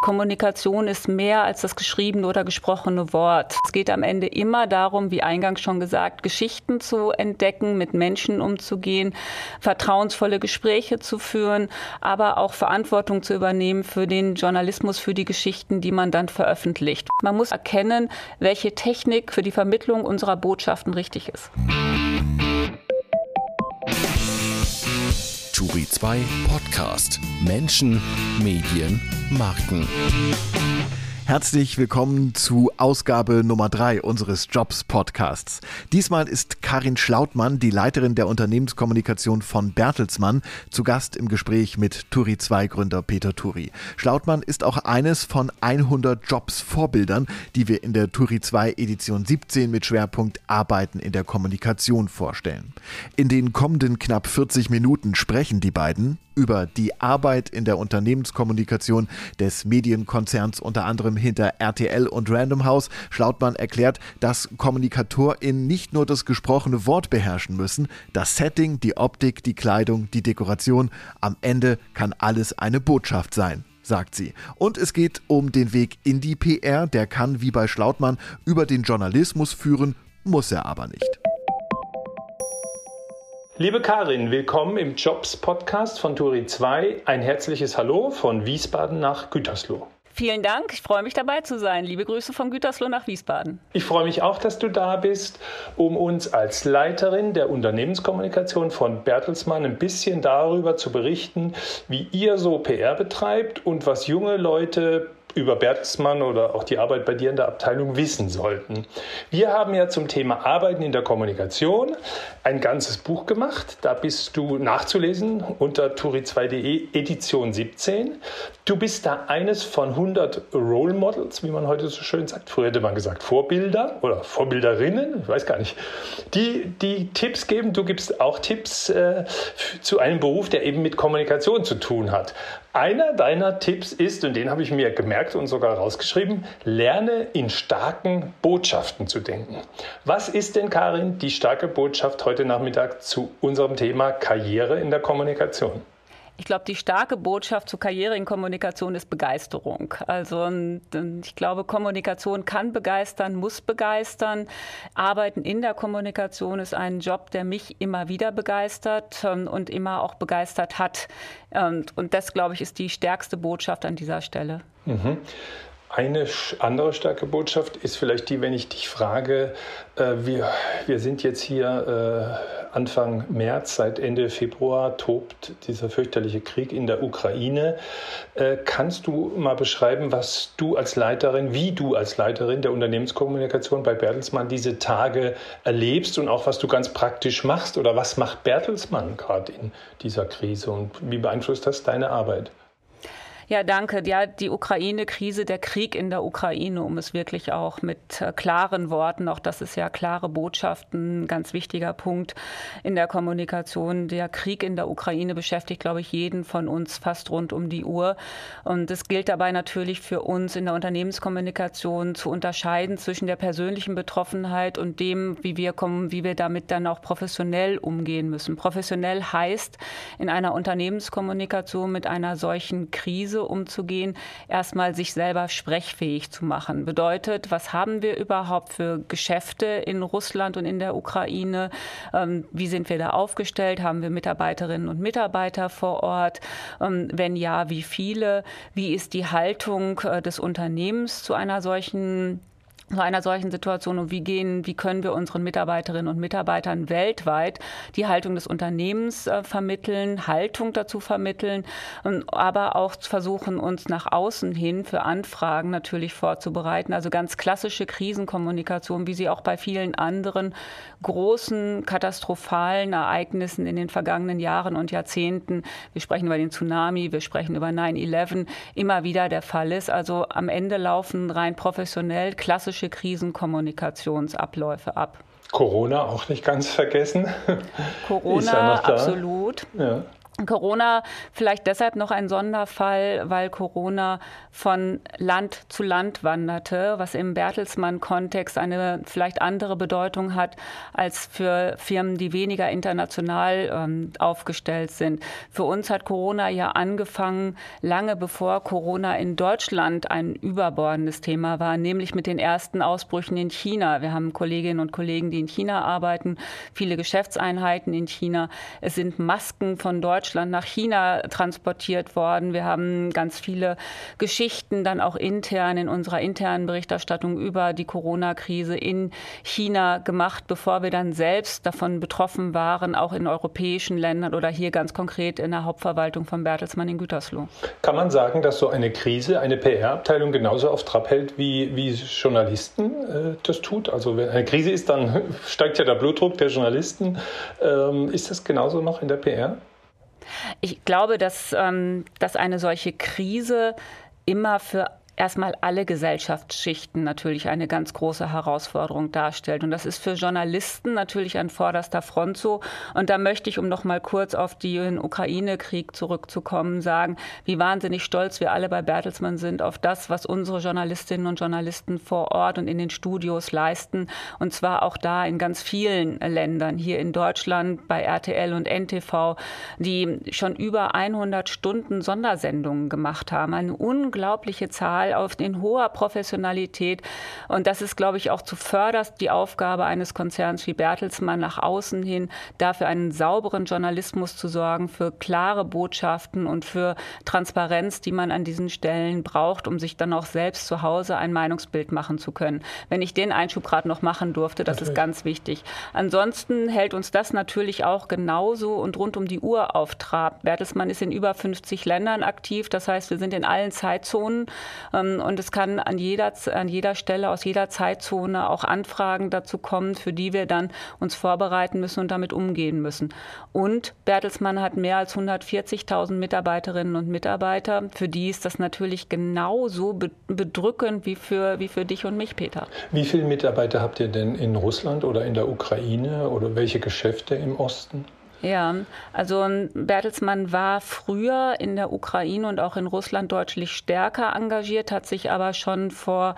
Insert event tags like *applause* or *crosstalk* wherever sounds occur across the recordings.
Kommunikation ist mehr als das geschriebene oder gesprochene Wort. Es geht am Ende immer darum, wie eingangs schon gesagt, Geschichten zu entdecken, mit Menschen umzugehen, vertrauensvolle Gespräche zu führen, aber auch Verantwortung zu übernehmen für den Journalismus, für die Geschichten, die man dann veröffentlicht. Man muss erkennen, welche Technik für die Vermittlung unserer Botschaften richtig ist. Turi 2 Podcast. Menschen, Medien, Marken. Herzlich willkommen zu Ausgabe Nummer drei unseres Jobs Podcasts. Diesmal ist Karin Schlautmann, die Leiterin der Unternehmenskommunikation von Bertelsmann, zu Gast im Gespräch mit Turi 2 Gründer Peter Turi. Schlautmann ist auch eines von 100 Jobs Vorbildern, die wir in der Turi 2 Edition 17 mit Schwerpunkt Arbeiten in der Kommunikation vorstellen. In den kommenden knapp 40 Minuten sprechen die beiden über die Arbeit in der Unternehmenskommunikation des Medienkonzerns unter anderem hinter RTL und Random House. Schlautmann erklärt, dass KommunikatorInnen nicht nur das gesprochene Wort beherrschen müssen, das Setting, die Optik, die Kleidung, die Dekoration. Am Ende kann alles eine Botschaft sein sagt sie. Und es geht um den Weg in die PR, der kann wie bei Schlautmann über den Journalismus führen, muss er aber nicht. Liebe Karin, willkommen im Jobs Podcast von Turi 2. Ein herzliches Hallo von Wiesbaden nach Gütersloh. Vielen Dank, ich freue mich dabei zu sein. Liebe Grüße von Gütersloh nach Wiesbaden. Ich freue mich auch, dass du da bist, um uns als Leiterin der Unternehmenskommunikation von Bertelsmann ein bisschen darüber zu berichten, wie ihr so PR betreibt und was junge Leute über Bertelsmann oder auch die Arbeit bei dir in der Abteilung wissen sollten. Wir haben ja zum Thema Arbeiten in der Kommunikation ein ganzes Buch gemacht. Da bist du nachzulesen unter turi2.de Edition 17. Du bist da eines von 100 Role Models, wie man heute so schön sagt. Früher hätte man gesagt Vorbilder oder Vorbilderinnen, ich weiß gar nicht, die, die Tipps geben. Du gibst auch Tipps äh, zu einem Beruf, der eben mit Kommunikation zu tun hat. Einer deiner Tipps ist, und den habe ich mir gemerkt und sogar rausgeschrieben, lerne in starken Botschaften zu denken. Was ist denn, Karin, die starke Botschaft heute Nachmittag zu unserem Thema Karriere in der Kommunikation? Ich glaube, die starke Botschaft zur Karriere in Kommunikation ist Begeisterung. Also ich glaube, Kommunikation kann begeistern, muss begeistern. Arbeiten in der Kommunikation ist ein Job, der mich immer wieder begeistert ähm, und immer auch begeistert hat. Und das, glaube ich, ist die stärkste Botschaft an dieser Stelle. Mhm. Eine andere starke Botschaft ist vielleicht die, wenn ich dich frage, äh, wir, wir sind jetzt hier äh, Anfang März, seit Ende Februar tobt dieser fürchterliche Krieg in der Ukraine. Äh, kannst du mal beschreiben, was du als Leiterin, wie du als Leiterin der Unternehmenskommunikation bei Bertelsmann diese Tage erlebst und auch was du ganz praktisch machst oder was macht Bertelsmann gerade in dieser Krise und wie beeinflusst das deine Arbeit? Ja, danke. Ja, die Ukraine-Krise, der Krieg in der Ukraine, um es wirklich auch mit äh, klaren Worten, auch das ist ja klare Botschaften, ganz wichtiger Punkt in der Kommunikation. Der Krieg in der Ukraine beschäftigt, glaube ich, jeden von uns fast rund um die Uhr. Und es gilt dabei natürlich für uns in der Unternehmenskommunikation zu unterscheiden zwischen der persönlichen Betroffenheit und dem, wie wir kommen, wie wir damit dann auch professionell umgehen müssen. Professionell heißt in einer Unternehmenskommunikation mit einer solchen Krise Krise umzugehen, erstmal sich selber sprechfähig zu machen. Bedeutet, was haben wir überhaupt für Geschäfte in Russland und in der Ukraine? Ähm, wie sind wir da aufgestellt? Haben wir Mitarbeiterinnen und Mitarbeiter vor Ort? Ähm, wenn ja, wie viele? Wie ist die Haltung äh, des Unternehmens zu einer solchen zu einer solchen Situation und wie gehen, wie können wir unseren Mitarbeiterinnen und Mitarbeitern weltweit die Haltung des Unternehmens äh, vermitteln, Haltung dazu vermitteln, und, aber auch versuchen, uns nach außen hin für Anfragen natürlich vorzubereiten. Also ganz klassische Krisenkommunikation, wie sie auch bei vielen anderen großen katastrophalen Ereignissen in den vergangenen Jahren und Jahrzehnten, wir sprechen über den Tsunami, wir sprechen über 9-11, immer wieder der Fall ist. Also am Ende laufen rein professionell klassische klassische Krisenkommunikationsabläufe ab. Corona auch nicht ganz vergessen. Corona, ja absolut. Ja. Corona vielleicht deshalb noch ein Sonderfall, weil Corona von Land zu Land wanderte, was im Bertelsmann-Kontext eine vielleicht andere Bedeutung hat als für Firmen, die weniger international ähm, aufgestellt sind. Für uns hat Corona ja angefangen, lange bevor Corona in Deutschland ein überbordendes Thema war, nämlich mit den ersten Ausbrüchen in China. Wir haben Kolleginnen und Kollegen, die in China arbeiten, viele Geschäftseinheiten in China. Es sind Masken von Deutschland Deutschland nach China transportiert worden. Wir haben ganz viele Geschichten dann auch intern in unserer internen Berichterstattung über die Corona-Krise in China gemacht, bevor wir dann selbst davon betroffen waren, auch in europäischen Ländern oder hier ganz konkret in der Hauptverwaltung von Bertelsmann in Gütersloh. Kann man sagen, dass so eine Krise eine PR-Abteilung genauso auf Trab hält, wie, wie Journalisten äh, das tut? Also wenn eine Krise ist, dann *laughs* steigt ja der Blutdruck der Journalisten. Ähm, ist das genauso noch in der PR? Ich glaube, dass, ähm, dass eine solche Krise immer für erstmal alle Gesellschaftsschichten natürlich eine ganz große Herausforderung darstellt. Und das ist für Journalisten natürlich an vorderster Front so. Und da möchte ich, um noch mal kurz auf den Ukraine-Krieg zurückzukommen, sagen, wie wahnsinnig stolz wir alle bei Bertelsmann sind auf das, was unsere Journalistinnen und Journalisten vor Ort und in den Studios leisten. Und zwar auch da in ganz vielen Ländern, hier in Deutschland bei RTL und NTV, die schon über 100 Stunden Sondersendungen gemacht haben. Eine unglaubliche Zahl Fall auf in hoher Professionalität. Und das ist, glaube ich, auch zuvörderst die Aufgabe eines Konzerns wie Bertelsmann nach außen hin, dafür einen sauberen Journalismus zu sorgen, für klare Botschaften und für Transparenz, die man an diesen Stellen braucht, um sich dann auch selbst zu Hause ein Meinungsbild machen zu können. Wenn ich den Einschub gerade noch machen durfte, das natürlich. ist ganz wichtig. Ansonsten hält uns das natürlich auch genauso und rund um die Uhr auf Trab. Bertelsmann ist in über 50 Ländern aktiv. Das heißt, wir sind in allen Zeitzonen und es kann an jeder, an jeder Stelle, aus jeder Zeitzone auch Anfragen dazu kommen, für die wir dann uns vorbereiten müssen und damit umgehen müssen. Und Bertelsmann hat mehr als 140.000 Mitarbeiterinnen und Mitarbeiter. Für die ist das natürlich genauso bedrückend wie für, wie für dich und mich, Peter. Wie viele Mitarbeiter habt ihr denn in Russland oder in der Ukraine oder welche Geschäfte im Osten? Ja, also Bertelsmann war früher in der Ukraine und auch in Russland deutlich stärker engagiert, hat sich aber schon vor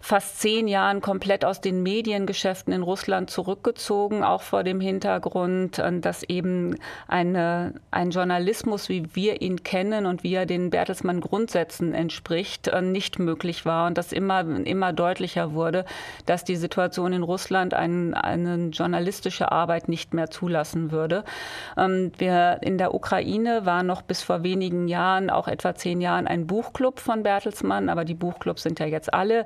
fast zehn Jahren komplett aus den Mediengeschäften in Russland zurückgezogen, auch vor dem Hintergrund, äh, dass eben eine, ein Journalismus, wie wir ihn kennen und wie er den Bertelsmann Grundsätzen entspricht, äh, nicht möglich war und das immer, immer deutlicher wurde, dass die Situation in Russland ein, eine journalistische Arbeit nicht mehr zulassen würde. Ähm, wir in der Ukraine war noch bis vor wenigen Jahren, auch etwa zehn Jahren, ein Buchclub von Bertelsmann, aber die Buchclubs sind ja jetzt alle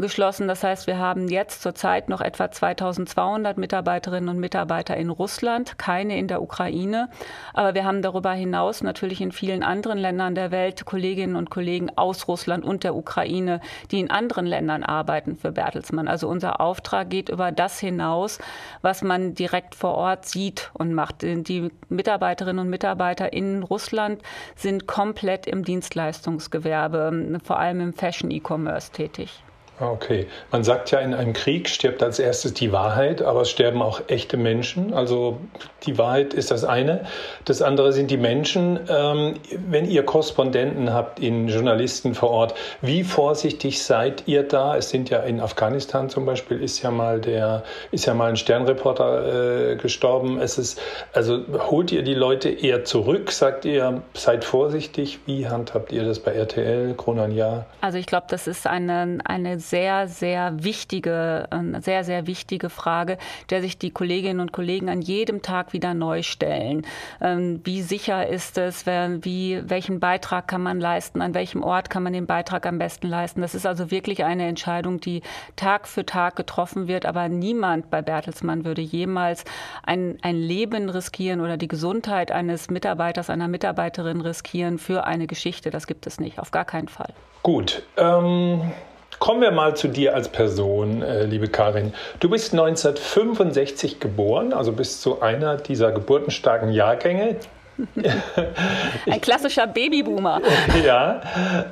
geschlossen. Das heißt, wir haben jetzt zurzeit noch etwa 2200 Mitarbeiterinnen und Mitarbeiter in Russland, keine in der Ukraine. Aber wir haben darüber hinaus natürlich in vielen anderen Ländern der Welt Kolleginnen und Kollegen aus Russland und der Ukraine, die in anderen Ländern arbeiten für Bertelsmann. Also unser Auftrag geht über das hinaus, was man direkt vor Ort sieht und macht. Die Mitarbeiterinnen und Mitarbeiter in Russland sind komplett im Dienstleistungsgewerbe, vor allem im Fashion-E-Commerce tätig. Ah, okay. Man sagt ja, in einem Krieg stirbt als erstes die Wahrheit, aber es sterben auch echte Menschen. Also die Wahrheit ist das eine. Das andere sind die Menschen. Ähm, wenn ihr Korrespondenten habt, in Journalisten vor Ort, wie vorsichtig seid ihr da? Es sind ja in Afghanistan zum Beispiel ist ja mal der, ist ja mal ein Sternreporter äh, gestorben. Es ist, also holt ihr die Leute eher zurück? Sagt ihr, seid vorsichtig? Wie handhabt ihr das bei RTL, Kronan Ja? Also ich glaube, das ist eine, eine sehr, sehr wichtige, eine sehr, sehr wichtige Frage, der sich die Kolleginnen und Kollegen an jedem Tag wieder neu stellen. Ähm, wie sicher ist es? Wie, welchen Beitrag kann man leisten? An welchem Ort kann man den Beitrag am besten leisten? Das ist also wirklich eine Entscheidung, die Tag für Tag getroffen wird. Aber niemand bei Bertelsmann würde jemals ein, ein Leben riskieren oder die Gesundheit eines Mitarbeiters, einer Mitarbeiterin riskieren für eine Geschichte. Das gibt es nicht, auf gar keinen Fall. Gut. Ähm Kommen wir mal zu dir als Person, äh, liebe Karin. Du bist 1965 geboren, also bist zu einer dieser geburtenstarken Jahrgänge. *laughs* Ein klassischer Babyboomer. *laughs* ja,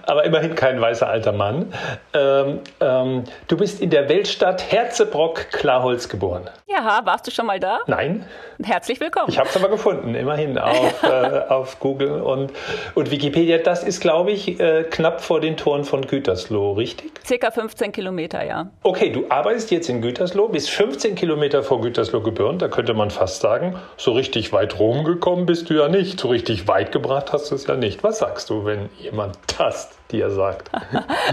aber immerhin kein weißer alter Mann. Ähm, ähm, du bist in der Weltstadt Herzebrock-Klarholz geboren. Ja, warst du schon mal da? Nein. Herzlich willkommen. Ich habe es aber gefunden, immerhin auf, *laughs* äh, auf Google und, und Wikipedia. Das ist, glaube ich, äh, knapp vor den Toren von Gütersloh, richtig? Circa 15 Kilometer, ja. Okay, du arbeitest jetzt in Gütersloh, bist 15 Kilometer vor Gütersloh geboren. Da könnte man fast sagen, so richtig weit rumgekommen bist du ja nicht. So richtig weit gebracht hast du es ja nicht. Was sagst du, wenn jemand das dir sagt?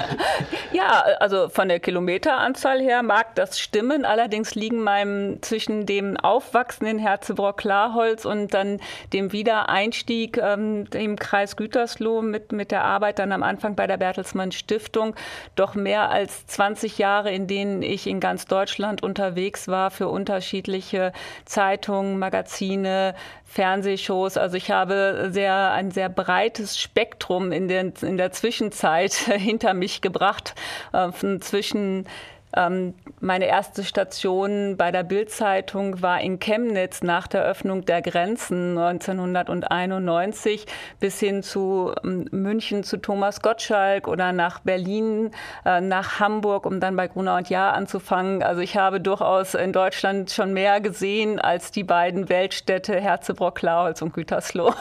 *laughs* ja, also von der Kilometeranzahl her mag das stimmen. Allerdings liegen meinem zwischen dem aufwachsenden Herzebrock-Klarholz und dann dem Wiedereinstieg ähm, im Kreis Gütersloh mit, mit der Arbeit dann am Anfang bei der Bertelsmann Stiftung doch mehr als 20 Jahre, in denen ich in ganz Deutschland unterwegs war für unterschiedliche Zeitungen, Magazine, Fernsehshows. Also ich habe sehr, ein sehr breites Spektrum in der, in der Zwischenzeit *laughs* hinter mich gebracht, äh, zwischen meine erste Station bei der Bildzeitung war in Chemnitz nach der Öffnung der Grenzen 1991 bis hin zu ähm, München zu Thomas Gottschalk oder nach Berlin, äh, nach Hamburg, um dann bei Gruner und Jahr anzufangen. Also ich habe durchaus in Deutschland schon mehr gesehen als die beiden Weltstädte Herzebrock, Klauholz und Gütersloh.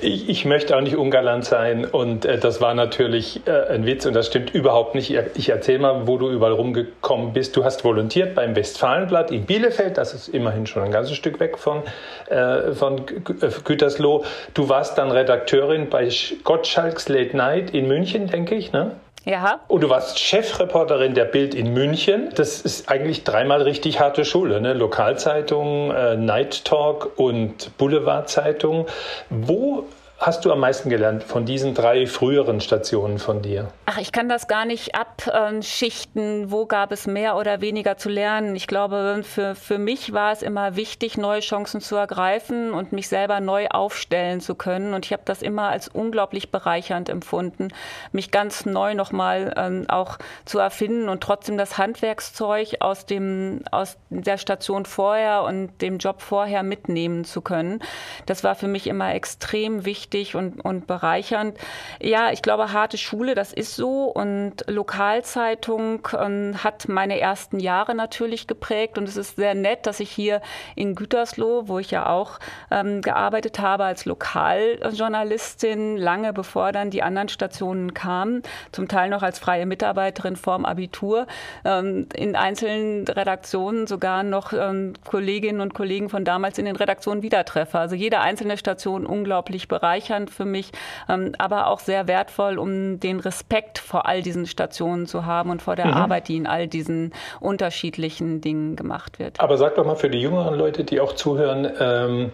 Ich, ich, möchte auch nicht ungalant sein und äh, das war natürlich äh, ein Witz und das stimmt überhaupt nicht. Ich erzähle mal, wo du überall rumgekommen gekommen bist. Du hast volontiert beim Westfalenblatt in Bielefeld, das ist immerhin schon ein ganzes Stück weg von, äh, von äh, Gütersloh. Du warst dann Redakteurin bei Gottschalks Late Night in München, denke ich, ne? Ja. Und du warst Chefreporterin der Bild in München. Das ist eigentlich dreimal richtig harte Schule, ne? Lokalzeitung, äh, Night Talk und Boulevardzeitung. Wo hast du am meisten gelernt von diesen drei früheren Stationen von dir? Ach, ich kann das gar nicht abschichten, wo gab es mehr oder weniger zu lernen. Ich glaube, für, für mich war es immer wichtig, neue Chancen zu ergreifen und mich selber neu aufstellen zu können. Und ich habe das immer als unglaublich bereichernd empfunden, mich ganz neu nochmal ähm, auch zu erfinden und trotzdem das Handwerkszeug aus, dem, aus der Station vorher und dem Job vorher mitnehmen zu können. Das war für mich immer extrem wichtig wichtig und, und bereichernd. Ja, ich glaube, harte Schule, das ist so. Und Lokalzeitung ähm, hat meine ersten Jahre natürlich geprägt. Und es ist sehr nett, dass ich hier in Gütersloh, wo ich ja auch ähm, gearbeitet habe als Lokaljournalistin, lange bevor dann die anderen Stationen kamen, zum Teil noch als freie Mitarbeiterin vorm Abitur, ähm, in einzelnen Redaktionen sogar noch ähm, Kolleginnen und Kollegen von damals in den Redaktionen wieder treffe. Also jede einzelne Station unglaublich bereichernd bereichernd für mich, ähm, aber auch sehr wertvoll, um den Respekt vor all diesen Stationen zu haben und vor der mhm. Arbeit, die in all diesen unterschiedlichen Dingen gemacht wird. Aber sag doch mal für die jüngeren Leute, die auch zuhören, ähm,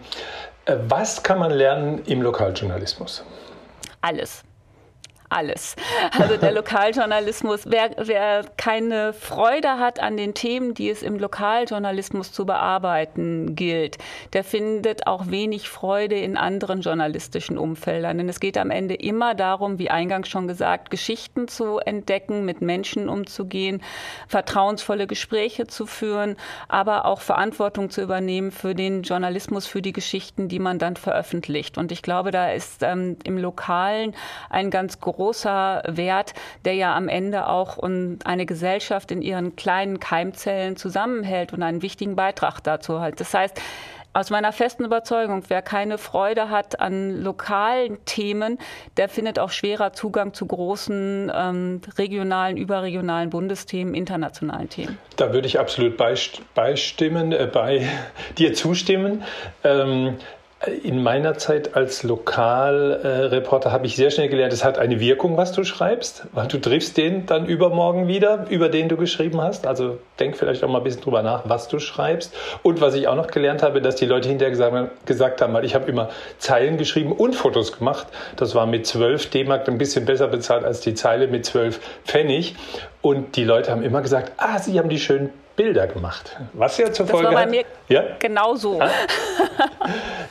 äh, was kann man lernen im Lokaljournalismus? Alles alles. Also der *laughs* Lokaljournalismus, wer, wer keine Freude hat an den Themen, die es im Lokaljournalismus zu bearbeiten gilt, der findet auch wenig Freude in anderen journalistischen Umfeldern. Denn es geht am Ende immer darum, wie eingangs schon gesagt, Geschichten zu entdecken, mit Menschen umzugehen, vertrauensvolle Gespräche zu führen, aber auch Verantwortung zu übernehmen für den Journalismus, für die Geschichten, die man dann veröffentlicht. Und ich glaube, da ist ähm, im Lokalen ein ganz großer großer Wert, der ja am Ende auch eine Gesellschaft in ihren kleinen Keimzellen zusammenhält und einen wichtigen Beitrag dazu hat. Das heißt, aus meiner festen Überzeugung, wer keine Freude hat an lokalen Themen, der findet auch schwerer Zugang zu großen ähm, regionalen, überregionalen Bundesthemen, internationalen Themen. Da würde ich absolut beistimmen, äh, bei *laughs* dir zustimmen. Ähm, in meiner Zeit als Lokalreporter habe ich sehr schnell gelernt, es hat eine Wirkung, was du schreibst. Weil du triffst den dann übermorgen wieder, über den du geschrieben hast. Also denk vielleicht auch mal ein bisschen drüber nach, was du schreibst. Und was ich auch noch gelernt habe, dass die Leute hinterher gesagt, gesagt haben, weil ich habe immer Zeilen geschrieben und Fotos gemacht. Das war mit 12 D-Mark ein bisschen besser bezahlt als die Zeile mit 12 Pfennig. Und die Leute haben immer gesagt, ah, sie haben die schönen Bilder gemacht. Was ja zur das Folge war bei hat, mir ja? genauso. Ah.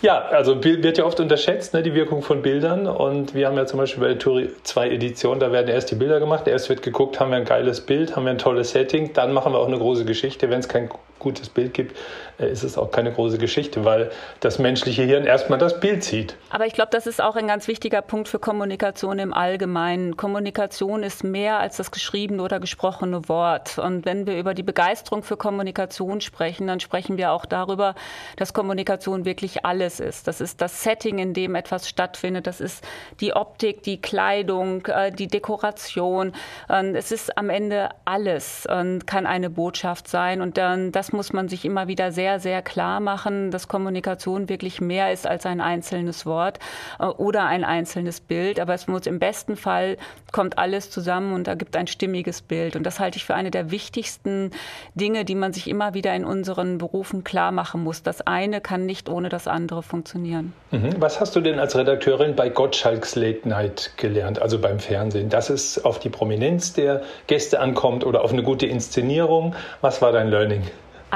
ja, also wird ja oft unterschätzt, ne, die Wirkung von Bildern. Und wir haben ja zum Beispiel bei der Tour 2 Edition, da werden erst die Bilder gemacht. Erst wird geguckt, haben wir ein geiles Bild, haben wir ein tolles Setting. Dann machen wir auch eine große Geschichte. Wenn es kein gutes Bild gibt, äh, ist es auch keine große Geschichte, weil das menschliche Hirn erstmal das Bild sieht. Aber ich glaube, das ist auch ein ganz wichtiger Punkt für Kommunikation im Allgemeinen. Kommunikation ist mehr als das geschriebene oder gesprochene Wort. Und wenn wir über die Begeisterung für Kommunikation sprechen, dann sprechen wir auch darüber, dass Kommunikation wirklich alles ist. Das ist das Setting, in dem etwas stattfindet. Das ist die Optik, die Kleidung, äh, die Dekoration. Es ist am Ende alles kann eine Botschaft sein. Und dann, das muss man sich immer wieder sehr, sehr klar machen, dass Kommunikation wirklich mehr ist als ein einzelnes Wort äh, oder ein einzelnes Bild. Aber es muss im besten Fall kommt alles zusammen und da gibt ein stimmiges Bild. Und das halte ich für eine der wichtigsten Dinge, die man sich immer wieder in unseren Berufen klar machen muss. Das eine kann nicht ohne das andere funktionieren. Mhm. Was hast du denn als Redakteurin bei Gottschalks Late Night gelernt, also beim Fernsehen? Dass es auf die Prominenz der Gäste ankommt oder auf eine gute Inszenierung. Was war dein Learning?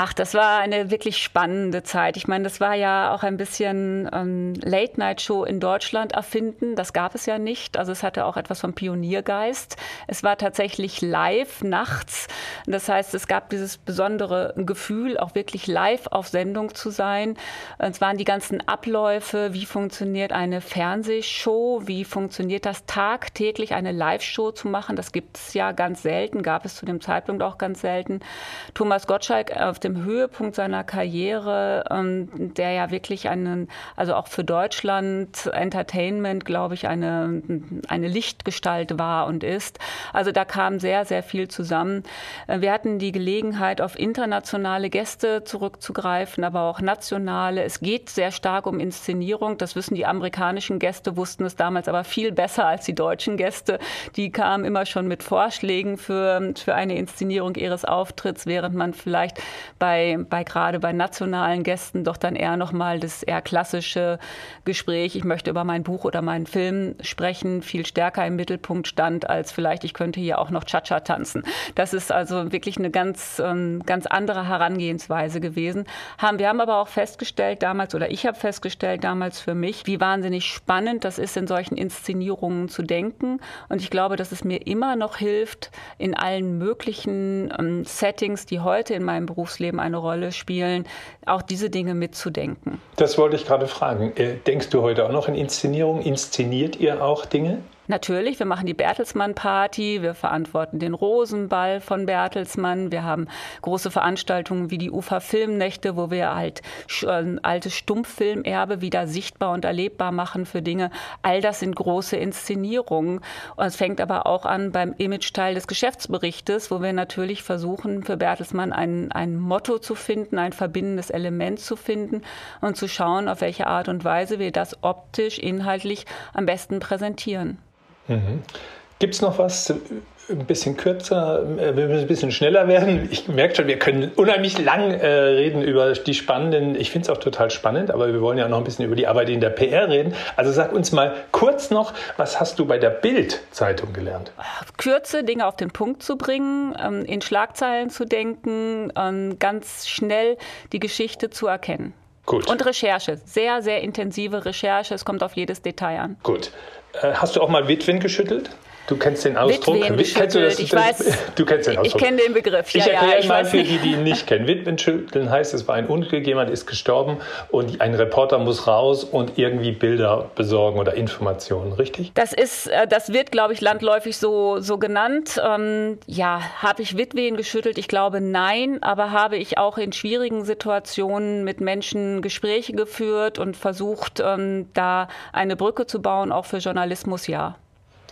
Ach, das war eine wirklich spannende Zeit. Ich meine, das war ja auch ein bisschen ähm, Late-Night-Show in Deutschland erfinden. Das gab es ja nicht. Also es hatte auch etwas vom Pioniergeist. Es war tatsächlich live nachts. Das heißt, es gab dieses besondere Gefühl, auch wirklich live auf Sendung zu sein. Es waren die ganzen Abläufe. Wie funktioniert eine Fernsehshow? Wie funktioniert das tagtäglich, eine Live-Show zu machen? Das gibt es ja ganz selten, gab es zu dem Zeitpunkt auch ganz selten. Thomas Gottschalk auf dem dem Höhepunkt seiner Karriere, ähm, der ja wirklich einen, also auch für Deutschland Entertainment, glaube ich, eine, eine Lichtgestalt war und ist. Also da kam sehr, sehr viel zusammen. Äh, wir hatten die Gelegenheit, auf internationale Gäste zurückzugreifen, aber auch nationale. Es geht sehr stark um Inszenierung. Das wissen die amerikanischen Gäste, wussten es damals aber viel besser als die deutschen Gäste. Die kamen immer schon mit Vorschlägen für, für eine Inszenierung ihres Auftritts, während man vielleicht bei, bei gerade bei nationalen Gästen doch dann eher nochmal das eher klassische Gespräch, ich möchte über mein Buch oder meinen Film sprechen, viel stärker im Mittelpunkt stand, als vielleicht ich könnte hier auch noch Cha-Cha tanzen. Das ist also wirklich eine ganz, ähm, ganz andere Herangehensweise gewesen. wir haben aber auch festgestellt damals, oder ich habe festgestellt damals für mich, wie wahnsinnig spannend das ist, in solchen Inszenierungen zu denken. Und ich glaube, dass es mir immer noch hilft, in allen möglichen ähm, Settings, die heute in meinem Berufsleben Berufsleben eine Rolle spielen, auch diese Dinge mitzudenken. Das wollte ich gerade fragen. Äh, denkst du heute auch noch in Inszenierung? Inszeniert ihr auch Dinge? Natürlich, wir machen die Bertelsmann-Party, wir verantworten den Rosenball von Bertelsmann, wir haben große Veranstaltungen wie die Ufer-Filmnächte, wo wir halt ein altes Stummfilmerbe wieder sichtbar und erlebbar machen für Dinge. All das sind große Inszenierungen. Und es fängt aber auch an beim Image-Teil des Geschäftsberichtes, wo wir natürlich versuchen, für Bertelsmann ein, ein Motto zu finden, ein verbindendes Element zu finden und zu schauen, auf welche Art und Weise wir das optisch, inhaltlich am besten präsentieren. Mhm. Gibt es noch was, ein bisschen kürzer, äh, wir müssen ein bisschen schneller werden. Ich merke schon, wir können unheimlich lang äh, reden über die spannenden, ich finde es auch total spannend, aber wir wollen ja noch ein bisschen über die Arbeit in der PR reden. Also sag uns mal kurz noch, was hast du bei der Bild-Zeitung gelernt? Kürze, Dinge auf den Punkt zu bringen, ähm, in Schlagzeilen zu denken, ähm, ganz schnell die Geschichte zu erkennen. Gut. Und Recherche, sehr, sehr intensive Recherche. Es kommt auf jedes Detail an. Gut. Äh, hast du auch mal Witwen geschüttelt? Du kennst den Ausdruck. Kennst du, das, ich das, weiß, du kennst den Ausdruck. Ich kenne den Begriff. Ja, ich erkläre ja, mal für die, die ihn nicht kennen. Witwenschütteln heißt, es war ein Unglück, jemand ist gestorben und ein Reporter muss raus und irgendwie Bilder besorgen oder Informationen, richtig? Das ist, äh, das wird, glaube ich, landläufig so, so genannt. Ähm, ja, habe ich Witwen geschüttelt? Ich glaube nein, aber habe ich auch in schwierigen Situationen mit Menschen Gespräche geführt und versucht, ähm, da eine Brücke zu bauen, auch für Journalismus, ja.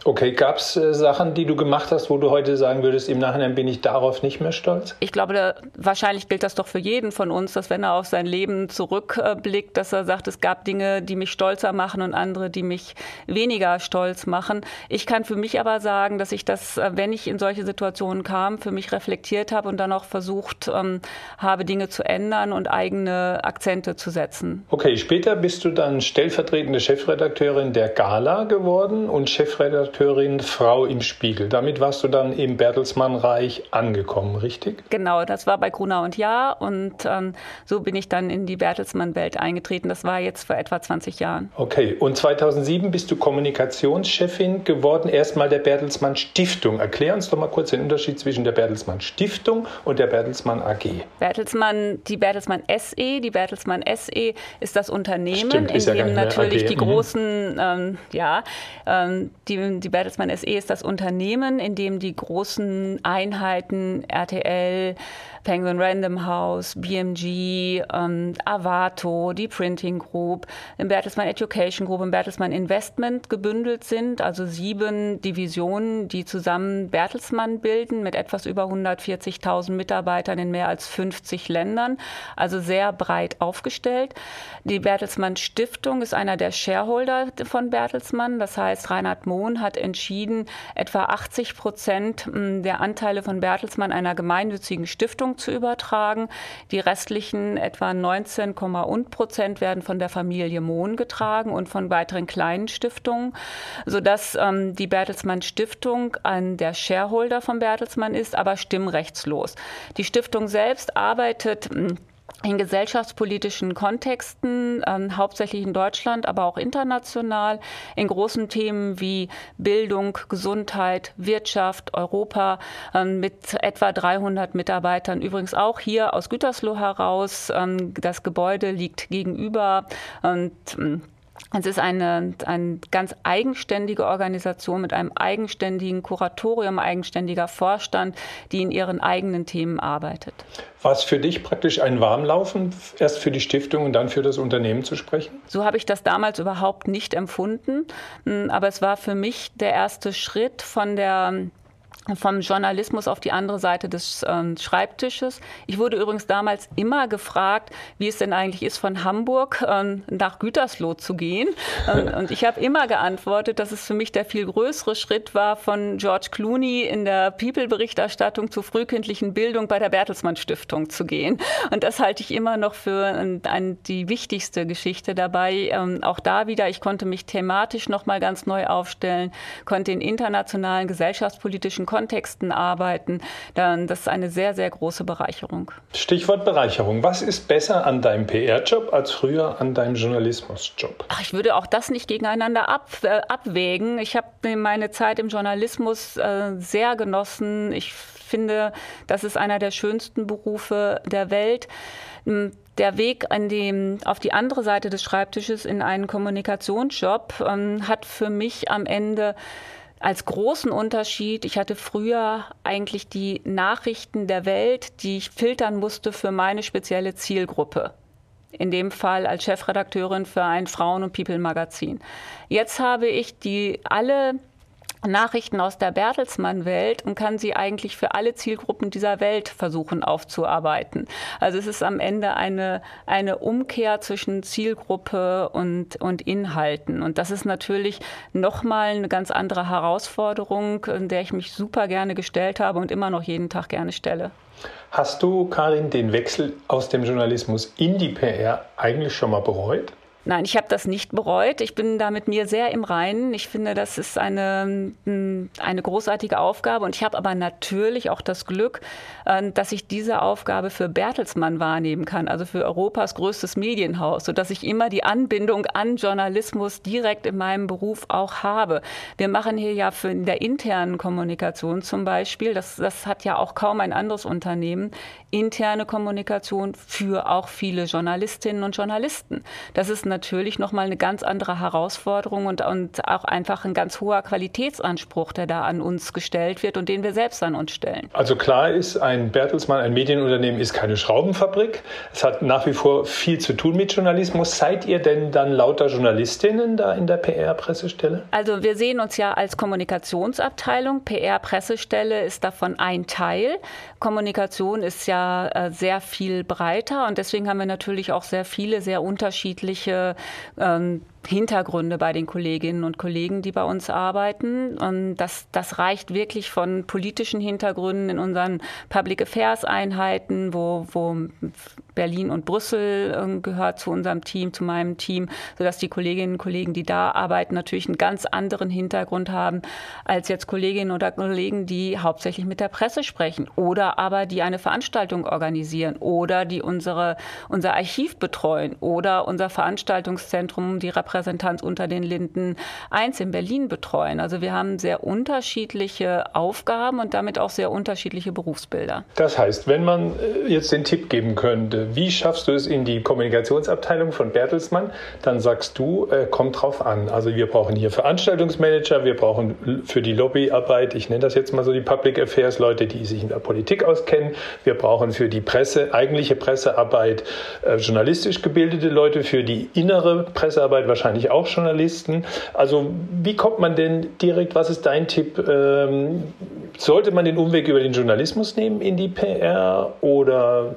Okay, gab es äh, Sachen, die du gemacht hast, wo du heute sagen würdest, im Nachhinein bin ich darauf nicht mehr stolz? Ich glaube, da, wahrscheinlich gilt das doch für jeden von uns, dass wenn er auf sein Leben zurückblickt, dass er sagt, es gab Dinge, die mich stolzer machen und andere, die mich weniger stolz machen. Ich kann für mich aber sagen, dass ich das, äh, wenn ich in solche Situationen kam, für mich reflektiert habe und dann auch versucht ähm, habe, Dinge zu ändern und eigene Akzente zu setzen. Okay, später bist du dann stellvertretende Chefredakteurin der Gala geworden und Chefredakteur Chefredakteurin Frau im Spiegel. Damit warst du dann im Bertelsmann-Reich angekommen, richtig? Genau, das war bei Gruner und Jahr und ähm, so bin ich dann in die Bertelsmann-Welt eingetreten. Das war jetzt vor etwa 20 Jahren. Okay, und 2007 bist du Kommunikationschefin geworden, erstmal der Bertelsmann Stiftung. Erklär uns doch mal kurz den Unterschied zwischen der Bertelsmann Stiftung und der Bertelsmann AG. Bertelsmann, die Bertelsmann SE, die Bertelsmann SE ist das Unternehmen, Stimmt, in ja dem natürlich AG. die Mhm. großen, ähm, ja, ähm, die, die Bertelsmann SE ist das Unternehmen, in dem die großen Einheiten RTL, Penguin Random House, BMG, ähm, Avato, die Printing Group, im Bertelsmann Education Group, im Bertelsmann Investment gebündelt sind, also sieben Divisionen, die zusammen Bertelsmann bilden mit etwas über 140.000 Mitarbeitern in mehr als 50 Ländern, also sehr breit aufgestellt. Die Bertelsmann Stiftung ist einer der Shareholder von Bertelsmann, das heißt Reinhard Mohn hat entschieden, etwa 80 Prozent mh, der Anteile von Bertelsmann einer gemeinnützigen Stiftung zu übertragen. Die restlichen etwa 19, und Prozent werden von der Familie Mohn getragen und von weiteren kleinen Stiftungen, sodass ähm, die Bertelsmann Stiftung ein der Shareholder von Bertelsmann ist, aber stimmrechtslos. Die Stiftung selbst arbeitet mh, in gesellschaftspolitischen Kontexten, ähm, hauptsächlich in Deutschland, aber auch international, in großen Themen wie Bildung, Gesundheit, Wirtschaft, Europa, ähm, mit etwa 300 Mitarbeitern. Übrigens auch hier aus Gütersloh heraus. Ähm, das Gebäude liegt gegenüber und ähm, es ist eine, eine ganz eigenständige Organisation mit einem eigenständigen Kuratorium, eigenständiger Vorstand, die in ihren eigenen Themen arbeitet. War es für dich praktisch ein Warmlaufen, erst für die Stiftung und dann für das Unternehmen zu sprechen? So habe ich das damals überhaupt nicht empfunden. Aber es war für mich der erste Schritt von der vom Journalismus auf die andere Seite des äh, Schreibtisches. Ich wurde übrigens damals immer gefragt, wie es denn eigentlich ist, von Hamburg äh, nach Gütersloh zu gehen. *laughs* Ähm, und ich habe immer geantwortet, dass es für mich der viel größere Schritt war, von George Clooney in der People-Berichterstattung zur frühkindlichen Bildung bei der Bertelsmann Stiftung zu gehen. Und das halte ich immer noch für ein, ein, die wichtigste Geschichte dabei. Ähm, auch da wieder, ich konnte mich thematisch noch mal ganz neu aufstellen, konnte in internationalen gesellschaftspolitischen Kontexten arbeiten, dann das ist eine sehr, sehr große Bereicherung. Stichwort Bereicherung. Was ist besser an deinem PR-Job als früher an deinem Journalismus-Job? Ach, ich würde auch das nicht gegeneinander ab, äh, abwägen. Ich habe meine Zeit im Journalismus äh, sehr genossen. Ich finde, das ist einer der schönsten Berufe der Welt der Weg an die, auf die andere Seite des Schreibtisches in einen Kommunikationsjob ähm, hat für mich am Ende als großen Unterschied, ich hatte früher eigentlich die Nachrichten der Welt, die ich filtern musste für meine spezielle Zielgruppe. In dem Fall als Chefredakteurin für ein Frauen- und People-Magazin. Jetzt habe ich die alle Nachrichten aus der Bertelsmann-Welt und kann sie eigentlich für alle Zielgruppen dieser Welt versuchen aufzuarbeiten. Also es ist am Ende eine, eine Umkehr zwischen Zielgruppe und, und Inhalten. Und das ist natürlich nochmal eine ganz andere Herausforderung, in der ich mich super gerne gestellt habe und immer noch jeden Tag gerne stelle. Hast du, Karin, den Wechsel aus dem Journalismus in die PR eigentlich schon mal bereut? Nein, ich habe das nicht bereut. Ich bin da mit mir sehr im Reinen. Ich finde, das ist eine, eine großartige Aufgabe. Und ich habe aber natürlich auch das Glück, äh, dass ich diese Aufgabe für Bertelsmann wahrnehmen kann, also für Europas größtes Medienhaus, sodass ich immer die Anbindung an Journalismus direkt in meinem Beruf auch habe. Wir machen hier ja für in der internen Kommunikation zum Beispiel, das, das hat ja auch kaum ein anderes Unternehmen, interne Kommunikation für auch viele Journalistinnen und Journalisten. Das ist natürlich nochmal eine ganz andere Herausforderung und, und auch einfach ein ganz hoher Qualitätsanspruch, der da an uns gestellt wird und den wir selbst an uns stellen. Also klar ist, ein Bertelsmann, ein Medienunternehmen ist keine Schraubenfabrik. Es hat nach wie vor viel zu tun mit Journalismus. Seid ihr denn dann lauter Journalistinnen da in der PR-Pressestelle? Also wir sehen uns ja als Kommunikationsabteilung. PR-Pressestelle ist davon ein Teil. Kommunikation ist ja äh, sehr viel breiter. Und deswegen haben wir natürlich auch sehr viele, sehr unterschiedliche ähm, Hintergründe bei den Kolleginnen und Kollegen, die bei uns arbeiten. Und das, das reicht wirklich von politischen Hintergründen in unseren Public Affairs Einheiten, wo, wo Berlin und Brüssel äh, gehört zu unserem Team, zu meinem Team, sodass die Kolleginnen und Kollegen, die da arbeiten, natürlich einen ganz anderen Hintergrund haben als jetzt Kolleginnen oder Kollegen, die hauptsächlich mit der Presse sprechen oder aber die eine Veranstaltung organisieren oder die unsere, unser Archiv betreuen oder unser Veranstaltungszentrum, die Repräsentanz unter den Linden 1 in Berlin betreuen. Also wir haben sehr unterschiedliche Aufgaben und damit auch sehr unterschiedliche Berufsbilder. Das heißt, wenn man äh, jetzt den Tipp geben könnte, wie schaffst du es in die Kommunikationsabteilung von Bertelsmann? Dann sagst du, äh, kommt drauf an. Also wir brauchen hier Veranstaltungsmanager, wir brauchen für die Lobbyarbeit, ich nenne das jetzt mal so die Public Affairs, Leute, die sich in der Politik auskennen. Wir brauchen für die Presse, eigentliche Pressearbeit, äh, journalistisch gebildete Leute, für die innere Pressearbeit wahrscheinlich auch Journalisten. Also wie kommt man denn direkt, was ist dein Tipp? Ähm, sollte man den Umweg über den Journalismus nehmen in die PR oder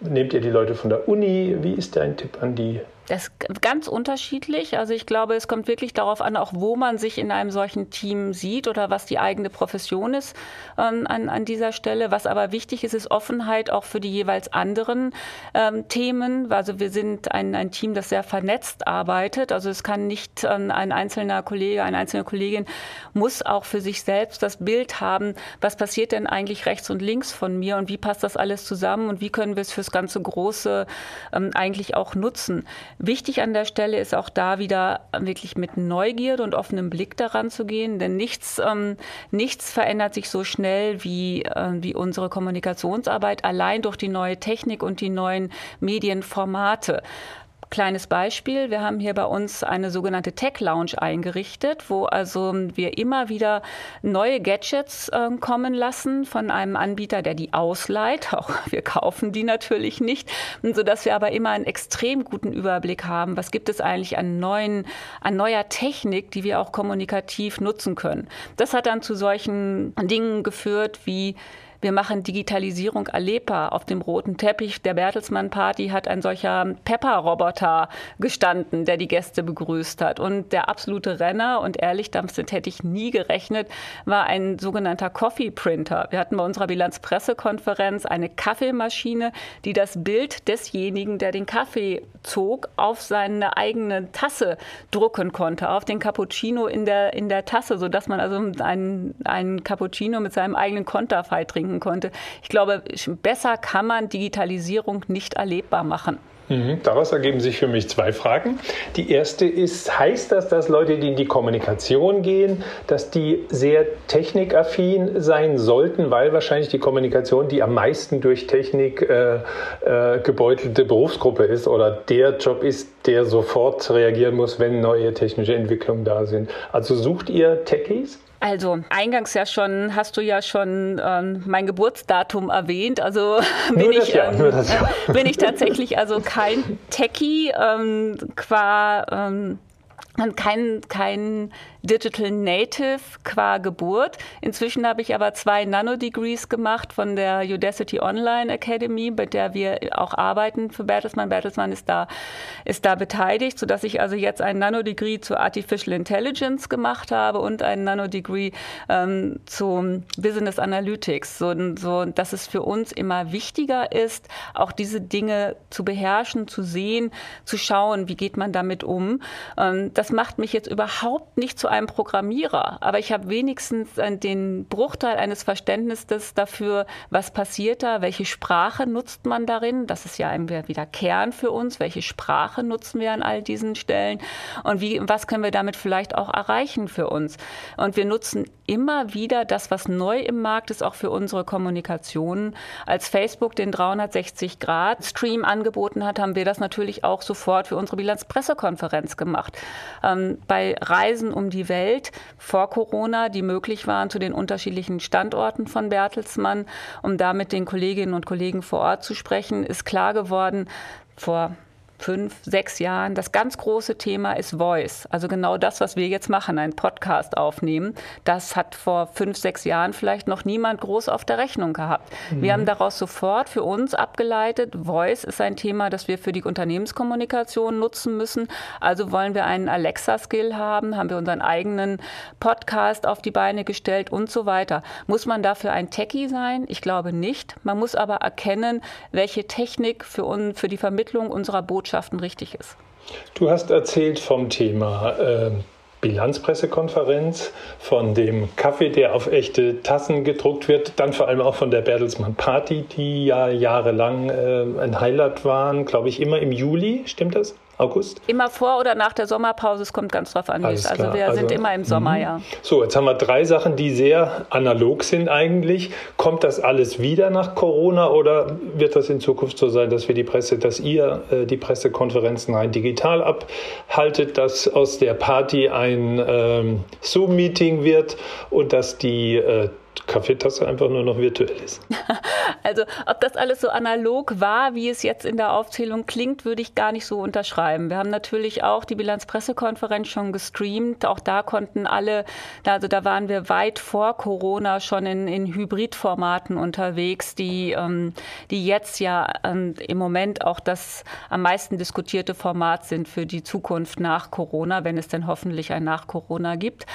Nehmt ihr die Leute von der Uni? Wie ist dein Tipp an die das ist ganz unterschiedlich. Also ich glaube, es kommt wirklich darauf an, auch wo man sich in einem solchen Team sieht oder was die eigene Profession ist ähm, an, an dieser Stelle. Was aber wichtig ist, ist Offenheit auch für die jeweils anderen ähm, Themen. Also wir sind ein, ein Team, das sehr vernetzt arbeitet. Also es kann nicht ähm, ein einzelner Kollege, eine einzelne Kollegin muss auch für sich selbst das Bild haben, was passiert denn eigentlich rechts und links von mir und wie passt das alles zusammen und wie können wir es fürs ganze Große ähm, eigentlich auch nutzen. Wichtig an der Stelle ist auch da wieder wirklich mit Neugierde und offenem Blick daran zu gehen, denn nichts, ähm, nichts verändert sich so schnell wie, äh, wie unsere Kommunikationsarbeit allein durch die neue Technik und die neuen Medienformate. Kleines Beispiel, wir haben hier bei uns eine sogenannte Tech Lounge eingerichtet, wo also wir immer wieder neue Gadgets äh, kommen lassen von einem Anbieter, der die ausleiht. *laughs* Auch wir kaufen die natürlich nicht, sodass wir aber immer einen extrem guten Überblick haben, was gibt es eigentlich an neuen, an neuer Technik, die wir auch kommunikativ nutzen können. Das hat dann zu solchen Dingen geführt wie wir machen Digitalisierung erlebbar. Auf dem roten Teppich der Bertelsmann Party hat ein solcher Pepper-Roboter gestanden, der die Gäste begrüßt hat. Und der absolute Renner, und ehrlich, damit hätte ich nie gerechnet, war ein sogenannter Coffee Printer. Wir hatten bei unserer Bilanzpressekonferenz eine Kaffeemaschine, die das Bild desjenigen, der den Kaffee zog, auf seine eigene Tasse drucken konnte, auf den Cappuccino in der, in der Tasse, sodass man also einen, einen Cappuccino mit seinem eigenen Konterfei trinken denken konnte. Ich glaube, besser kann man Digitalisierung nicht erlebbar machen. Mhm. Daraus ergeben sich für mich zwei Fragen. Die erste ist, heißt das, dass Leute, die in die Kommunikation gehen, dass die sehr technikaffin sein sollten, weil wahrscheinlich die Kommunikation die am meisten durch Technik äh, äh, gebeutelte Berufsgruppe ist oder der Job ist, der sofort reagieren muss, wenn neue technische Entwicklungen da sind. Also sucht ihr Techies? Also eingangs ja schon, hast du ja schon ähm, mein Geburtsdatum erwähnt. Also *laughs* bin ich, ähm, *laughs* bin ich tatsächlich also kein Techie ähm, qua ähm, kein, kein Digital Native qua Geburt. Inzwischen habe ich aber zwei Nano-Degrees gemacht von der Udacity Online Academy, bei der wir auch arbeiten für Bertelsmann. Bertelsmann ist da, ist da beteiligt, sodass ich also jetzt ein Nano-Degree zu Artificial Intelligence gemacht habe und ein Nano-Degree ähm, zu Business Analytics. So, so, dass es für uns immer wichtiger ist, auch diese Dinge zu beherrschen, zu sehen, zu schauen, wie geht man damit um. Ähm, das macht mich jetzt überhaupt nicht zu einem Programmierer, aber ich habe wenigstens den Bruchteil eines Verständnisses dafür, was passiert da, welche Sprache nutzt man darin. Das ist ja wieder Kern für uns. Welche Sprache nutzen wir an all diesen Stellen und wie, was können wir damit vielleicht auch erreichen für uns? Und wir nutzen immer wieder das, was neu im Markt ist, auch für unsere Kommunikation. Als Facebook den 360-Grad-Stream angeboten hat, haben wir das natürlich auch sofort für unsere Bilanzpressekonferenz gemacht. Ähm, bei Reisen um die Welt vor Corona, die möglich waren zu den unterschiedlichen Standorten von Bertelsmann, um da mit den Kolleginnen und Kollegen vor Ort zu sprechen, ist klar geworden, vor fünf, sechs Jahren. Das ganz große Thema ist Voice. Also genau das, was wir jetzt machen, einen Podcast aufnehmen. Das hat vor fünf, sechs Jahren vielleicht noch niemand groß auf der Rechnung gehabt. Mhm. Wir haben daraus sofort für uns abgeleitet, Voice ist ein Thema, das wir für die Unternehmenskommunikation nutzen müssen. Also wollen wir einen Alexa-Skill haben, haben wir unseren eigenen Podcast auf die Beine gestellt und so weiter. Muss man dafür ein Techie sein? Ich glaube nicht. Man muss aber erkennen, welche Technik für, un, für die Vermittlung unserer Botschaften richtig ist. Du hast erzählt vom Thema äh, Bilanzpressekonferenz, von dem Kaffee, der auf echte Tassen gedruckt wird, dann vor allem auch von der Bertelsmann Party, die ja jahrelang äh, ein Highlight waren, glaube ich, immer im Juli, stimmt das? August? Immer vor oder nach der Sommerpause, es kommt ganz drauf an. Also wir also, sind immer im Sommer, mh. ja. So, jetzt haben wir drei Sachen, die sehr analog sind eigentlich. Kommt das alles wieder nach Corona oder wird das in Zukunft so sein, dass wir die Presse, dass ihr äh, die Pressekonferenzen rein digital abhaltet, dass aus der Party ein ähm, Zoom-Meeting wird und dass die äh, Kaffeetasse einfach nur noch virtuell ist. *laughs* Also ob das alles so analog war, wie es jetzt in der Aufzählung klingt, würde ich gar nicht so unterschreiben. Wir haben natürlich auch die Bilanzpressekonferenz schon gestreamt. Auch da konnten alle, also da waren wir weit vor Corona schon in, in Hybridformaten unterwegs, die, ähm, die jetzt ja ähm, im Moment auch das am meisten diskutierte Format sind für die Zukunft nach Corona, wenn es denn hoffentlich ein nach Corona gibt.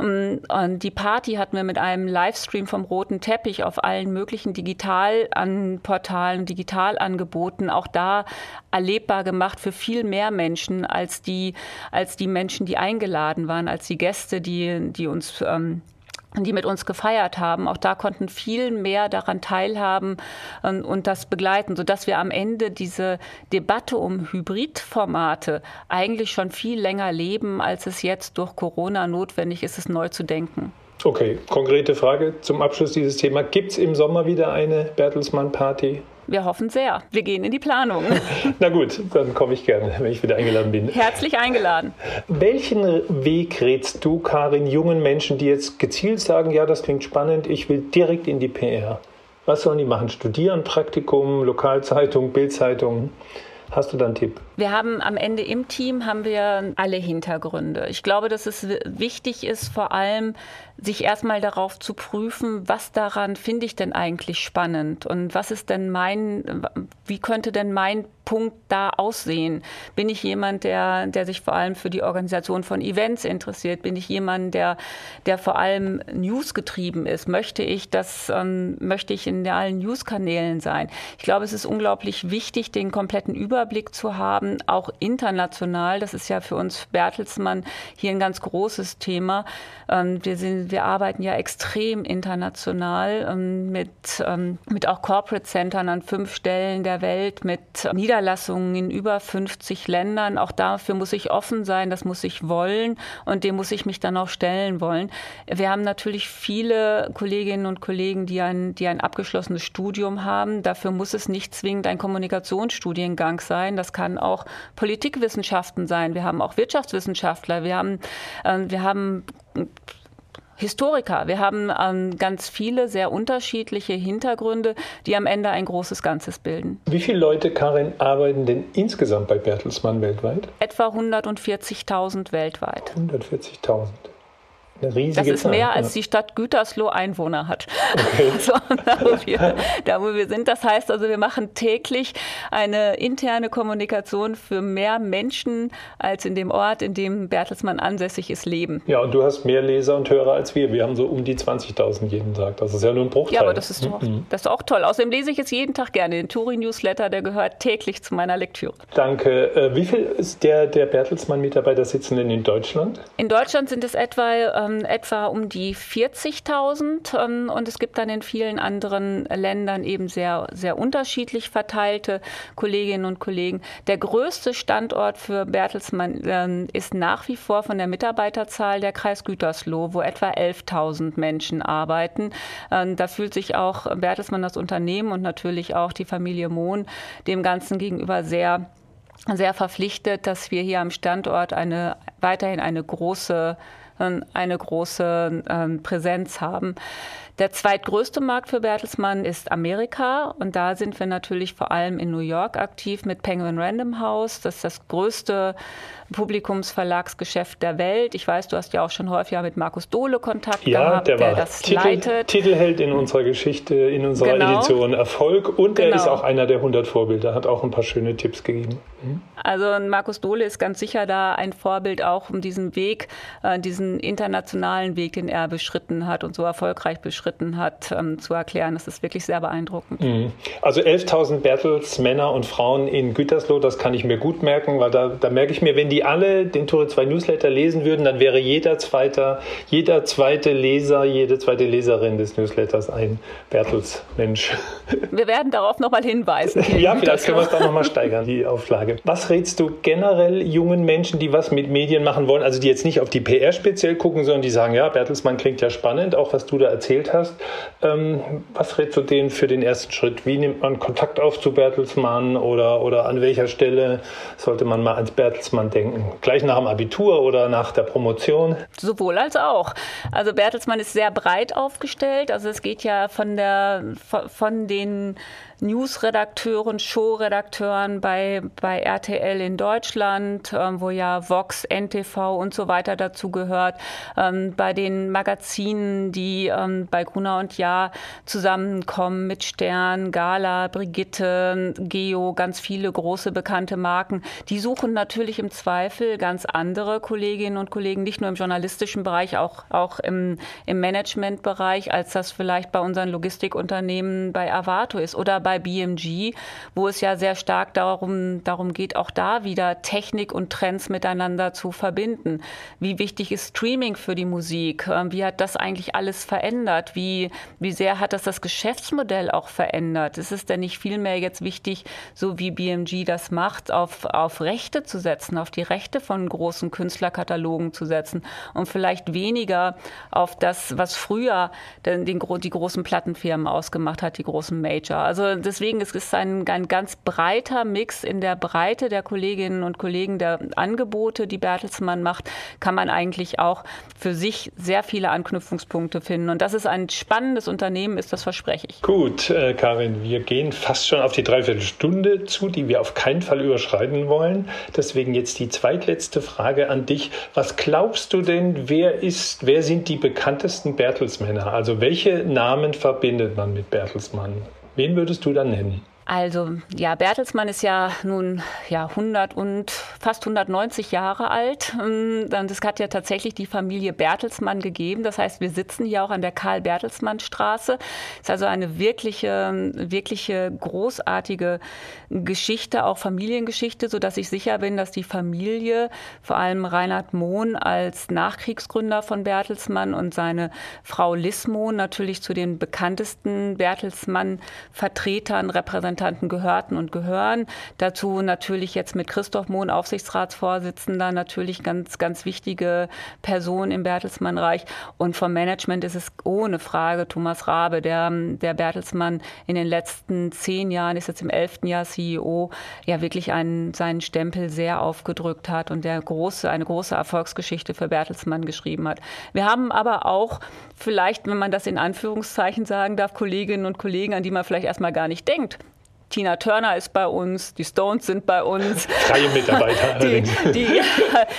Ähm, und die Party hatten wir mit einem Livestream Livestream vom roten Teppich auf allen möglichen Digitalportalen, Digitalangeboten auch da erlebbar gemacht für viel mehr Menschen als die, als die Menschen, die eingeladen waren, als die Gäste, die, die uns ähm, die mit uns gefeiert haben. Auch da konnten viel mehr daran teilhaben ähm, und das begleiten, sodass wir am Ende diese Debatte um Hybridformate eigentlich schon viel länger leben, als es jetzt durch Corona notwendig ist, es neu zu denken. Okay, konkrete Frage zum Abschluss dieses Thema. Gibt es im Sommer wieder eine Bertelsmann-Party? Wir hoffen sehr. Wir gehen in die Planung. *laughs* Na gut, dann komme ich gerne, wenn ich wieder eingeladen bin. Herzlich eingeladen. Welchen Weg rätst du, Karin, jungen Menschen, die jetzt gezielt sagen, ja, das klingt spannend, ich will direkt in die PR? Was sollen die machen? Studieren, Praktikum, Lokalzeitung, Bildzeitung? Hast du da einen Tipp? Wir haben am Ende im Team haben wir alle Hintergründe. Ich glaube, dass es wichtig ist, vor allem sich erstmal darauf zu prüfen, was daran finde ich denn eigentlich spannend und was ist denn mein, wie könnte denn mein Punkt da aussehen? Bin ich jemand, der, der sich vor allem für die Organisation von Events interessiert? Bin ich jemand, der, der vor allem News getrieben ist? Möchte ich das, ähm, möchte ich in allen News-Kanälen sein? Ich glaube, es ist unglaublich wichtig, den kompletten Überblick zu haben, auch international. Das ist ja für uns Bertelsmann hier ein ganz großes Thema. Ähm, wir sind wir arbeiten ja extrem international ähm, mit, ähm, mit auch Corporate Centern an fünf Stellen der Welt, mit Niederlassungen in über 50 Ländern. Auch dafür muss ich offen sein, das muss ich wollen und dem muss ich mich dann auch stellen wollen. Wir haben natürlich viele Kolleginnen und Kollegen, die ein, die ein abgeschlossenes Studium haben. Dafür muss es nicht zwingend ein Kommunikationsstudiengang sein. Das kann auch Politikwissenschaften sein. Wir haben auch Wirtschaftswissenschaftler. Wir haben, äh, wir haben Historiker. Wir haben ähm, ganz viele sehr unterschiedliche Hintergründe, die am Ende ein großes Ganzes bilden. Wie viele Leute, Karin, arbeiten denn insgesamt bei Bertelsmann weltweit? Etwa 140.000 weltweit. 140.000. Eine riesige das ist Zahl. mehr, als die Stadt Gütersloh Einwohner hat. Okay. *laughs* Also, da, wo wir, da, wo wir sind. Das heißt also, wir machen täglich eine interne Kommunikation für mehr Menschen, als in dem Ort, in dem Bertelsmann ansässig ist, leben. Ja, und du hast mehr Leser und Hörer als wir. Wir haben so um die 20.000 jeden Tag. Das ist ja nur ein Bruchteil. Ja, aber das ist, doch, mhm. das ist auch toll. Außerdem lese ich es jeden Tag gerne. Den Touring-Newsletter, der gehört täglich zu meiner Lektüre. Danke. Äh, wie viel ist der, der Bertelsmann-Mitarbeiter sitzen denn in Deutschland? In Deutschland sind es etwa ähm, etwa um die 40.000 ähm, und es gibt dann in vielen anderen Ländern eben sehr, sehr unterschiedlich verteilte Kolleginnen und Kollegen. Der größte Standort für Bertelsmann ähm, ist nach wie vor von der Mitarbeiterzahl der Kreis Gütersloh, wo etwa 11.000 Menschen arbeiten. Ähm, da fühlt sich auch Bertelsmann das Unternehmen und natürlich auch die Familie Mohn dem Ganzen gegenüber sehr sehr verpflichtet, dass wir hier am Standort eine, weiterhin eine große eine große ähm, Präsenz haben. Der zweitgrößte Markt für Bertelsmann ist Amerika und da sind wir natürlich vor allem in New York aktiv mit Penguin Random House. Das ist das größte Publikumsverlagsgeschäft der Welt. Ich weiß, du hast ja auch schon häufiger mit Markus Dohle Kontakt ja, gehabt, der, der das Titel, leitet. Titelheld in unserer Geschichte, in unserer genau. Edition Erfolg und genau. er ist auch einer der 100 Vorbilder, hat auch ein paar schöne Tipps gegeben. Mhm. Also Markus Dohle ist ganz sicher da ein Vorbild auch um diesen Weg, äh, diesen internationalen Weg, den er beschritten hat und so erfolgreich beschritten hat, ähm, zu erklären. Das ist wirklich sehr beeindruckend. Mhm. Also 11.000 Bertels Männer und Frauen in Gütersloh, das kann ich mir gut merken, weil da, da merke ich mir, wenn die alle den Tore 2 Newsletter lesen würden, dann wäre jeder zweite, jeder zweite Leser, jede zweite Leserin des Newsletters ein Bertels Mensch. *laughs* Wir werden darauf nochmal hinweisen. ja, vielleicht können wir es da nochmal steigern, die Auflage. Was rätst du generell jungen Menschen, die was mit Medien machen wollen, also die jetzt nicht auf die PR speziell gucken, sondern die sagen, ja, Bertelsmann klingt ja spannend, auch was du da erzählt hast. Ähm, was rätst du denen für den ersten Schritt? Wie nimmt man Kontakt auf zu Bertelsmann oder, oder an welcher Stelle sollte man mal ans Bertelsmann denken? Gleich nach dem Abitur oder nach der Promotion? Sowohl als auch. Also Bertelsmann ist sehr breit aufgestellt. Also es geht ja von der von den Newsredakteuren, Showredakteuren bei, bei RTL in Deutschland, ähm, wo ja Vox, NTV und so weiter dazu gehört, ähm, bei den Magazinen, die ähm, bei Gruner und Jahr zusammenkommen mit Stern, Gala, Brigitte, Geo, ganz viele große bekannte Marken. Die suchen natürlich im Zweifel ganz andere Kolleginnen und Kollegen, nicht nur im journalistischen Bereich, auch, auch im, im Managementbereich, als das vielleicht bei unseren Logistikunternehmen bei Avato ist oder bei bei BMG, wo es ja sehr stark darum, darum geht, auch da wieder Technik und Trends miteinander zu verbinden. Wie wichtig ist Streaming für die Musik? Ähm, wie hat das eigentlich alles verändert? Wie, wie sehr hat das das Geschäftsmodell auch verändert? Ist es denn nicht vielmehr jetzt wichtig, so wie BMG das macht, auf, auf Rechte zu setzen, auf die Rechte von großen Künstlerkatalogen zu setzen und vielleicht weniger auf das, was früher den, den, die großen Plattenfirmen ausgemacht hat, die großen Major. Also deswegen es ist es ein, ein ganz breiter Mix in der Breite der Kolleginnen und Kollegen der Angebote, die Bertelsmann macht, kann man eigentlich auch für sich sehr viele Anknüpfungspunkte finden. Und das ist ein spannendes Unternehmen, ist das verspreche ich. Gut, äh, Karin, wir gehen fast schon auf die Dreiviertelstunde zu, die wir auf keinen Fall überschreiten wollen. Deswegen jetzt die zweitletzte Frage an dich. Was glaubst du denn, wer ist, wer sind die bekanntesten Bertelsmänner? Also welche Namen verbindet man mit Bertelsmann? Wen würdest du dann nennen? Also ja, Bertelsmann ist ja nun ja 100 und fast 190 Jahre alt. Und es hat ja tatsächlich die Familie Bertelsmann gegeben. Das heißt, wir sitzen hier auch an der Karl-Bertelsmann-Straße. Ist also eine wirkliche, wirkliche großartige Geschichte, auch Familiengeschichte, so dass ich sicher bin, dass die Familie, vor allem Reinhard Mohn als Nachkriegsgründer von Bertelsmann und seine Frau Liz Mohn natürlich zu den bekanntesten Bertelsmann-Vertretern, Repräsentanten Repräsentanten gehörten und gehören. Dazu natürlich jetzt mit Christoph Mohn, Aufsichtsratsvorsitzender, natürlich ganz, ganz wichtige Person im Bertelsmann-Reich. Und vom Management ist es ohne Frage Thomas Rabe, der, der Bertelsmann in den letzten zehn Jahren, ist jetzt im elften Jahr CEO, ja wirklich einen, seinen Stempel sehr aufgedrückt hat und der große, eine große Erfolgsgeschichte für Bertelsmann geschrieben hat. Wir haben aber auch vielleicht, wenn man das in Anführungszeichen sagen darf, Kolleginnen und Kollegen, an die man vielleicht erstmal gar nicht denkt. Tina Turner ist bei uns, die Stones sind bei uns. *laughs* Freie Mitarbeiter. die, die,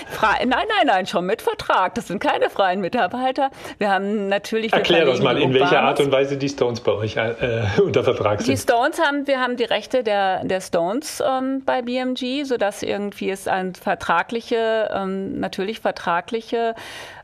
frei, nein, nein, nein, schon mit Vertrag. Das sind keine freien Mitarbeiter. Wir haben natürlich. Erklär das mal, in welcher Art und Weise die Stones bei euch äh, unter Vertrag sind. Die Stones haben, wir haben die Rechte der, der Stones ähm, bei BMG, sodass irgendwie es eine vertragliche, ähm, natürlich vertragliche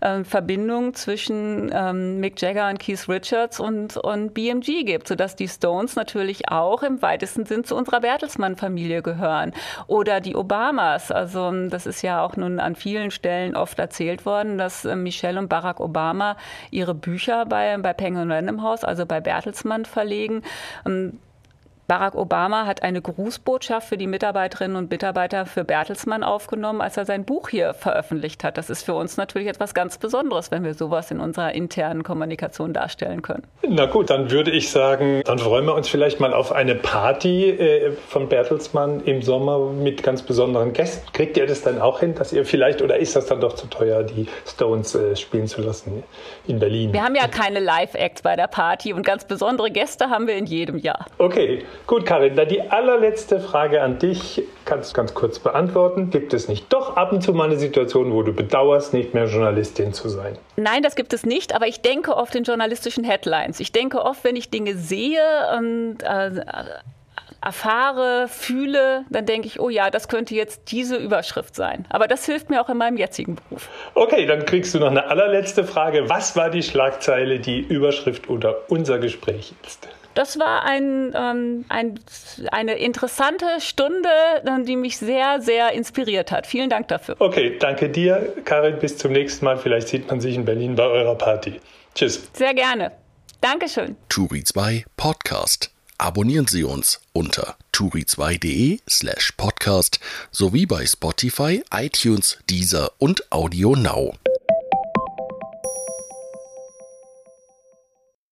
ähm, Verbindung zwischen ähm, Mick Jagger und Keith Richards und, und BMG gibt, sodass die Stones natürlich auch im weitesten weitesten Sinn zu unserer Bertelsmann-Familie gehören. Oder die Obamas. Also das ist ja auch nun an vielen Stellen oft erzählt worden, dass äh, Michelle und Barack Obama ihre Bücher bei, bei Penguin Random House, also bei Bertelsmann, verlegen. Barack Obama hat eine Grußbotschaft für die Mitarbeiterinnen und Mitarbeiter für Bertelsmann aufgenommen, als er sein Buch hier veröffentlicht hat. Das ist für uns natürlich etwas ganz Besonderes, wenn wir sowas in unserer internen Kommunikation darstellen können. Na gut, dann würde ich sagen, dann freuen wir uns vielleicht mal auf eine Party äh, von Bertelsmann im Sommer mit ganz besonderen Gästen. Kriegt ihr das dann auch hin, dass ihr vielleicht, oder ist das dann doch zu teuer, die Stones äh, spielen zu lassen in Berlin? Wir haben ja keine Live-Acts bei der Party und ganz besondere Gäste haben wir in jedem Jahr. Okay, Gut, Karin, dann die allerletzte Frage an dich. Kannst du ganz kurz beantworten. Gibt es nicht doch ab und zu mal eine Situation, wo du bedauerst, nicht mehr Journalistin zu sein? Nein, das gibt es nicht, aber ich denke oft in journalistischen Headlines. Ich denke oft, wenn ich Dinge sehe und äh, erfahre, fühle, dann denke ich, oh ja, das könnte jetzt diese Überschrift sein. Aber das hilft mir auch in meinem jetzigen Beruf. Okay, dann kriegst du noch eine allerletzte Frage. Was war die Schlagzeile, die Überschrift oder unser Gespräch jetzt? Das war ein, ähm, ein, eine interessante Stunde, äh, die mich sehr, sehr inspiriert hat. Vielen Dank dafür. Okay, danke dir, Karin. Bis zum nächsten Mal. Vielleicht sieht man sich in Berlin bei eurer Party. Tschüss. Sehr gerne. Dankeschön. Turi 2 Podcast. Abonnieren Sie uns unter turi2.de slash podcast sowie bei Spotify, iTunes, Deezer und Audio Now.